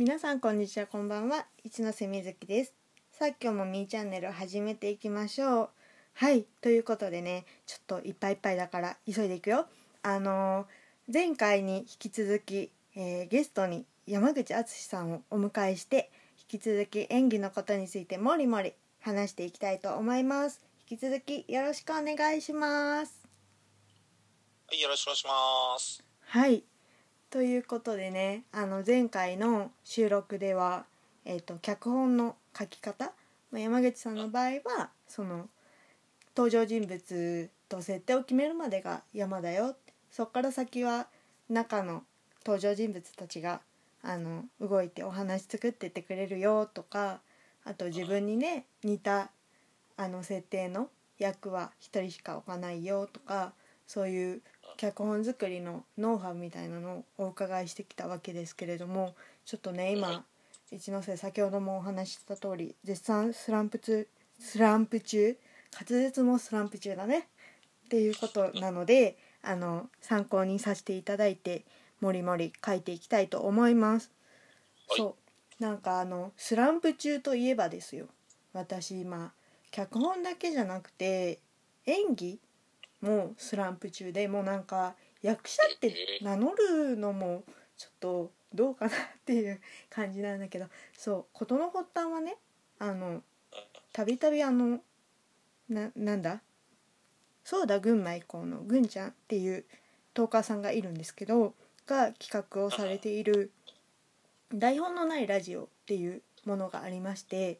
皆さんこんにちはこんばんは。一ノ瀬みずきです。さあ今日もみーチャンネルを始めていきましょう。はいということでねちょっといっぱいいっぱいだから急いでいくよ。あのー前回に引き続き、えーゲストに山口敦さんをお迎えして引き続き演技のことについてもりもり話していきたいと思います。引き続きよろしくお願いします。はい、よろしくお願いします。はいということでねあの前回の収録では、えー、と脚本の書き方、まあ、山口さんの場合はその登場人物と設定を決めるまでが山だよ。そっから先は中の登場人物たちがあの動いてお話作ってってくれるよとかあと自分にね似たあの設定の役は一人しか置かないよとかそういう脚本作りのノウハウみたいなのをお伺いしてきたわけですけれどもちょっとね今一ノ瀬先ほどもお話しした通り絶賛スランプ中スランプ中滑舌もスランプ中だねっていうことなのであの参考にさせていただいてもりもり書いていきたいと思います。はい。そう。なんかあのスランプ中といえばですよ。私今脚本だけじゃなくて演技もスランプ中でもうなんか役者って名乗るのもちょっとどうかなっていう感じなんだけどそう事の発端はねあのたびたびあのななんだ？そうだ群馬以降のぐんちゃんっていうトーカーさんがいるんですけどが企画をされている「台本のないラジオ」っていうものがありまして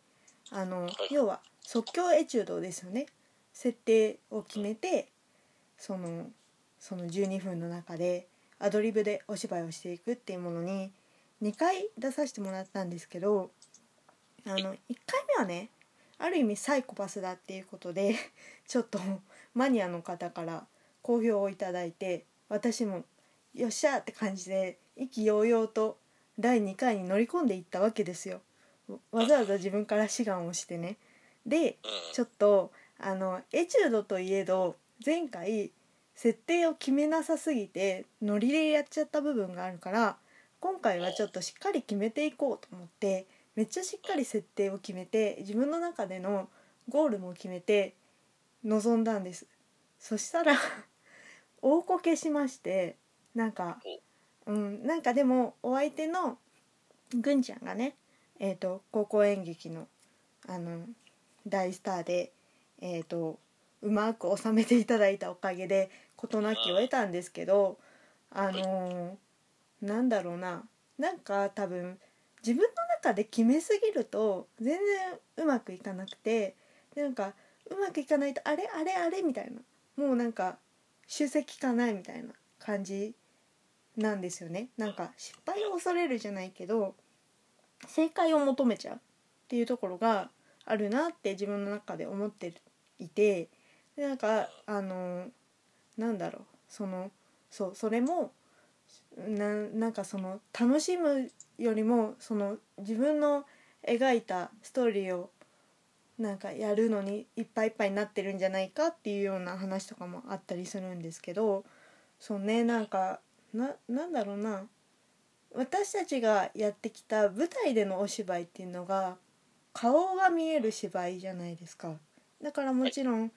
あの要は即興エチュードですよね。設定を決めてそのその12分の中でアドリブでお芝居をしていくっていうものに2回出させてもらったんですけどあの1回目はねある意味サイコパスだっていうことでちょっとマニアの方から好評をいただいて私もよっしゃーって感じで意気揚々と第2回に乗り込んでいったわけですよ。わざわざ自分から志願をしてね。で。ちょっとあのエチュードといえど前回設定を決めなさすぎてノリでやっちゃった部分があるから今回はちょっとしっかり決めていこうと思ってめっちゃしっかり設定を決めて自分の中でのゴールも決めて臨んだんです。そしたら 大こけしましてなんかうんなんかでもお相手のぐんちゃんがねえー、と高校演劇のあの大スターで、えー、とうまく収めていただいたおかげで事なきを得たんですけどあのーなんだろうな。なんか多分自分の中で決めすぎると全然うまくいかなくてなんかうまくいかないとあれあれあれみたいな。もうなんか修正効かないみたいな感じなんですよね。なんか失敗を恐れるじゃないけど正解を求めちゃうっていうところがあるなって自分の中で思っていてでなんかあのなんだろうそのそうそれもななんかその楽しむよりもその自分の描いたストーリーをなんかやるのにいっぱいいっぱいになってるんじゃないかっていうような話とかもあったりするんですけどそうねなんかななんだろうな。私たちがやってきた舞台でのお芝居っていうのが顔が見える芝居じゃないですか。だからもちろん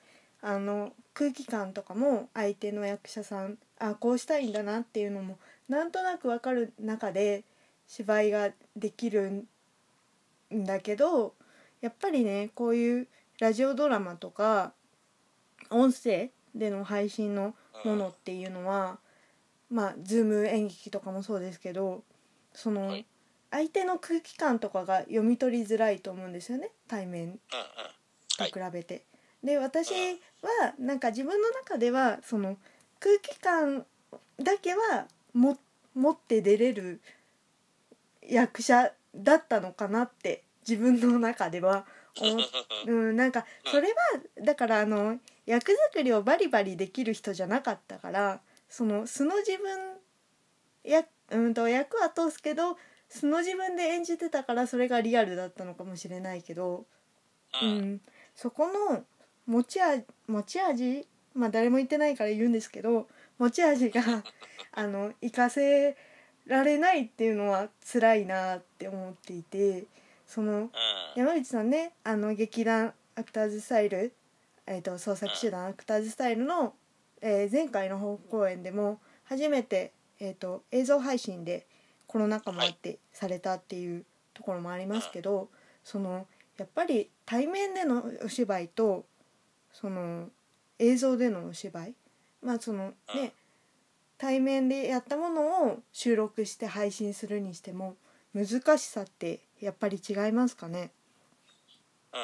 あの空気感とかも相手の役者さんあこうしたいんだなっていうのもなんとなく分かる中で芝居ができるんだけどやっぱりねこういうラジオドラマとか音声での配信のものっていうのはまあズーム演劇とかもそうですけどそのはい相手の空気感とかが読み取りづらいと思うんですよね対面。と比べて。で私はなんか自分の中ではその空気感だけはも持って出れる役者だったのかなって自分の中では思っ うん、なんかそれはだからあの役作りをバリバリできる人じゃなかったからその素の自分や、うん、と役は通すけど素の自分で演じてたからそれがリアルだったのかもしれないけど、ううん。ん、そこの持ち味持ち味まあ誰も言ってないから言うんですけど持ち味が あの活かせられないっていうのは辛いなって思っていてそのうん。山口さんねあの劇団アクターズスタイル、えー、と創作集団アクターズスタイルの、えー前回の本公演でも初めて、えー、と映像配信でコロナ禍もあってされたっていうところもありますけどそのやっぱり対面でのお芝居とその映像でのお芝居。まあそのね対面でやったものを収録して配信するにしても難しさってやっぱり違いますかね？うん。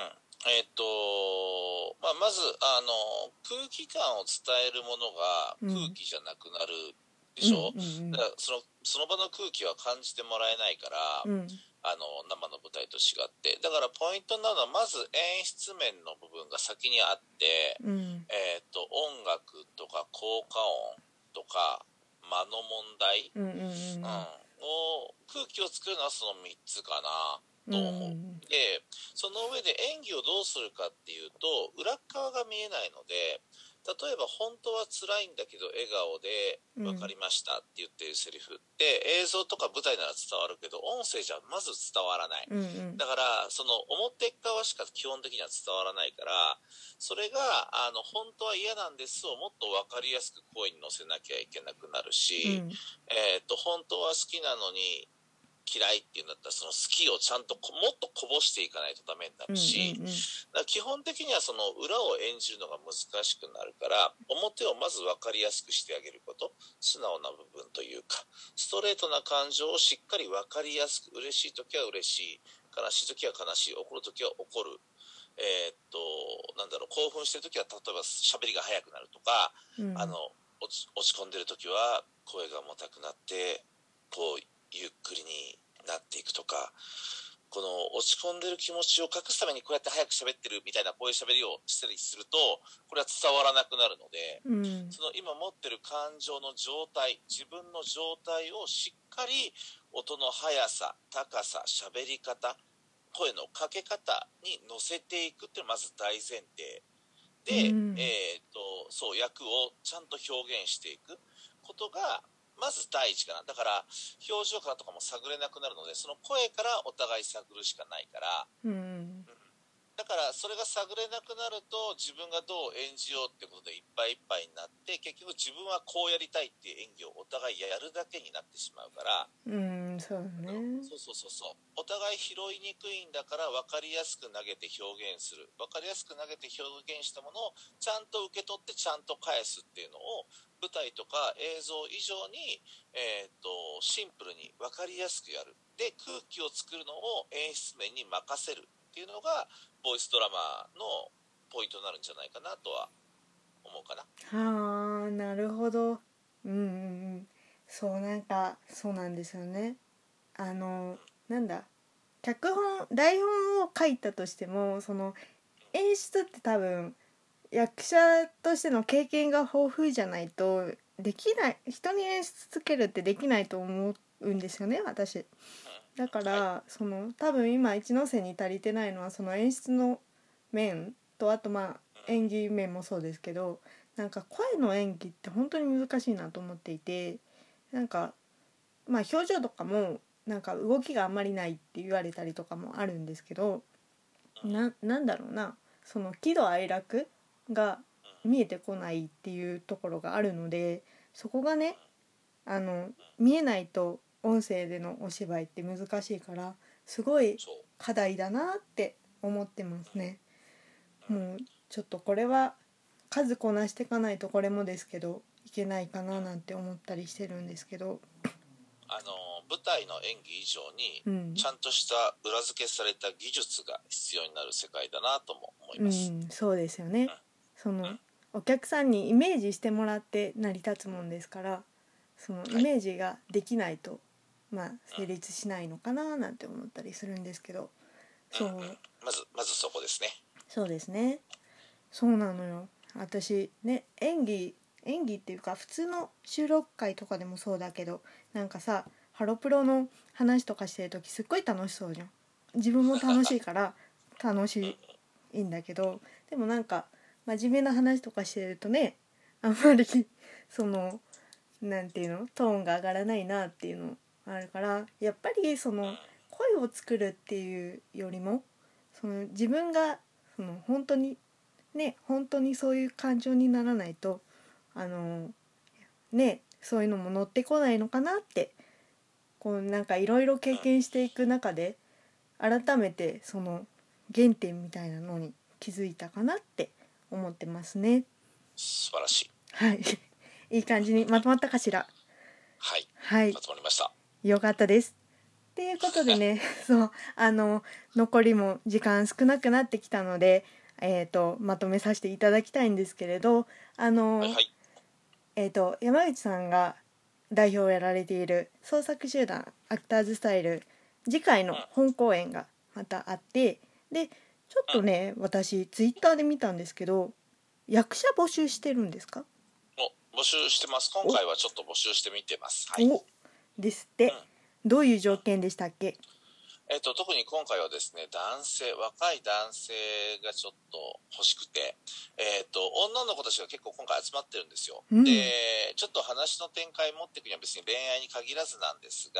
えっ、と、まあ、まずあの空気感を伝えるものが空気じゃなくなるでしょ、うんうんうん。だからそのその場の空気は感じてもらえないから、うん。あの生の舞台と違って。だからポイントなのはまず演出面の部分が先にあって、うん。えっと音楽とか効果音とか間の問題、うんうんうん。うんを空気を作るのはその3つかなと思う、うんでその上で演技をどうするかっていうと裏側が見えないので例えば本当は辛いんだけど笑顔で「うん。分かりました」って言ってるセリフって映像とか舞台なら伝わるけど音声じゃまず伝わらない。うんうん。だからその表側しか基本的には伝わらないからそれがあの本当は嫌なんですをもっと分かりやすく声に乗せなきゃいけなくなるし、うん。えー、と本当は好きなのに嫌いっていうんだったらその好きをちゃんとこもっとこぼしていかないとダメになうんるし、うんうんだから基本的にはその裏を演じるのが難しくなるから表をまず分かりやすくしてあげること素直な部分というかストレートな感情をしっかり分かりやすく嬉しい時は嬉しい悲しい時は悲しい怒る時は怒る。えーっとなんだろう興奮してる時は例えば喋りが速くなるとか、うんあの落ち落ち込んでる時は声が重たくなってこうゆっくりになっていくとかこの落ち込んでる気持ちを隠すためにこうやって早く喋ってるみたいなこういう喋りをしたりするとこれは伝わらなくなるのでうん。その今持ってる感情の状態自分の状態をしっかり音の速さ高さ喋り方声のかけ方に乗せていくっていうのがまず大前提。で、うん。えー、とそう役をちゃんと表現していくことがまず第一かな。だから表情からとかも探れなくなるのでその声からお互い探るしかないから。うんだからそれが探れなくなると自分がどう演じようってことでいっぱいいっぱいになって結局自分はこうやりたいっていう演技をお互いやるだけになってしまうから、うんそうだね。そうそうそうそう。お互い拾いにくいんだから分かりやすく投げて表現する。分かりやすく投げて表現したものをちゃんと受け取ってちゃんと返すっていうのを舞台とか映像以上に、えー、とシンプルに分かりやすくやる。で空気を作るのを演出面に任せるっていうのがボイスドラマのポイントになるんじゃないかなとは思うかな。はあなるほど。うんうんうん。そうなんかそうなんですよねあのなんだ脚本台本を書いたとしてもその演出って多分役者としての経験が豊富じゃないとできない人に演出つけるってできないと思うんですよね私。だからその多分今一ノ瀬に足りてないのはその演出の面とあとまあ演技面もそうですけどなんか声の演技って本当に難しいなと思っていてなんかまあ表情とかもなんか動きがあんまりないって言われたりとかもあるんですけどななんだろうなその喜怒哀楽が見えてこないっていうところがあるのでそこがねあの見えないと音声でのお芝居って難しいからすごい課題だなって思ってますね。もうちょっとこれは数こなしていかないとこれもですけどいけないかななんて思ったりしてるんですけど、あの舞台の演技以上にうん。ちゃんとした裏付けされた技術が必要になる世界だなとも思いうます。ん、そうですよね。そのお客さんにイメージしてもらって成り立つもんですからそのイメージができないと、まあ成立しないのかななんて思ったりするんですけどそう。まずまずそこですね。そうですね。そうなのよ。私ね演技演技っていうか普通の収録会とかでもそうだけどなんかさハロプロの話とかしてる時すっごい楽しそうじゃん。自分も楽しいから楽しいんだけどでもなんか真面目な話とかしてるとねあんまりそのなんていうのトーンが上がらないなっていうのあるからやっぱりその声を作るっていうよりもその自分がその本当にね本当にそういう感情にならないとあのねそういうのも乗ってこないのかなってこうなんかいろいろ経験していく中で改めてその原点みたいなのに気づいたかなって思ってますね。素晴らしいはい、いい感じにまとまったかしら？はいはいま、とまりましたよかったです。っていうことでね、そうあの残りも時間少なくなってきたので、えっ、とまとめさせていただきたいんですけれど、あの、はいはいえっ、と山口さんが代表をやられている創作集団アクターズスタイル次回の本公演がまたあって、でちょっとね私ツイッターで見たんですけど、役者募集してるんですか？お募集してます今回はちょっと募集してみてますはいおですって。どういう条件でしたっけ？えっと、特に今回はですね、男性、若い男性がちょっと欲しくて、えっと、女の子たちが結構今回集まってるんですよ。うんで、ちょっと話の展開持っていくには別に恋愛に限らずなんですが、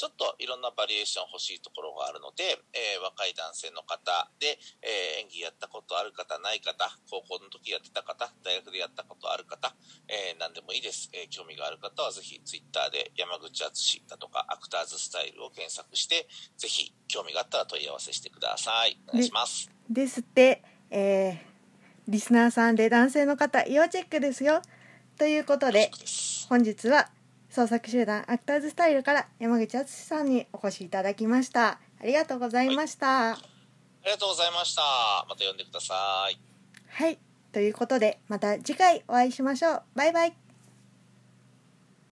ちょっといろんなバリエーション欲しいところがあるので、えー若い男性の方で、えー演技やったことある方、ない方、高校の時やってた方、大学でやったことある方、えー何でもいいです。えー興味がある方はぜひツイッターで山口敦だとかアクターズスタイルを検索して、ぜひ興味があったら問い合わせしてください。お願いします。ですって、えーリスナーさんで男性の方要チェックですよということで。本日は創作集団アクターズスタイルから山口敦さんにお越しいただきましたありがとうございましたありがとうございました。また呼んでください。はいということでまた次回お会いしましょうバイバイ